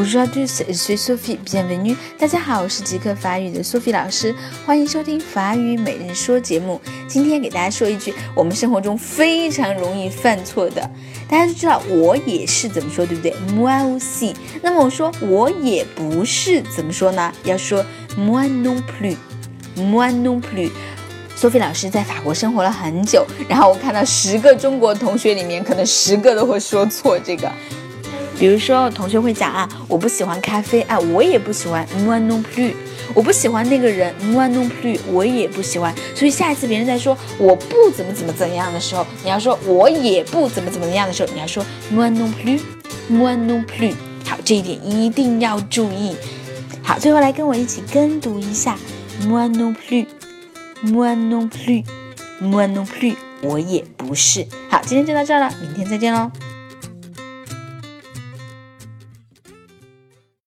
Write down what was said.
Bonjour à tous, je suis Sophie. Bienvenue. 大家好，我是极客法语的 Sophie 老师，欢迎收听法语每日说节目。今天给大家说一句我们生活中非常容易犯错的，大家都知道我也是怎么说，对不对？Moi aussi。那么我说我也不是怎么说呢？要说 moi non plus, moi non plus。苏菲老师在法国生活了很久，然后我看到十个中国同学里面，可能十个都会说错这个。比如说，同学会讲啊，我不喜欢咖啡啊，我也不喜欢，moi non plus。我不喜欢那个人，moi non plus，我也不喜欢。所以下一次别人在说我不怎么怎么怎样的时候，你要说我也不怎么怎么样的时候，你要说 moi non plus，moi non plus。好，这一点一定要注意。好，最后来跟我一起跟读一下，moi non plus，moi non plus，moi non plus，我也不是。好，今天就到这儿了，明天再见喽。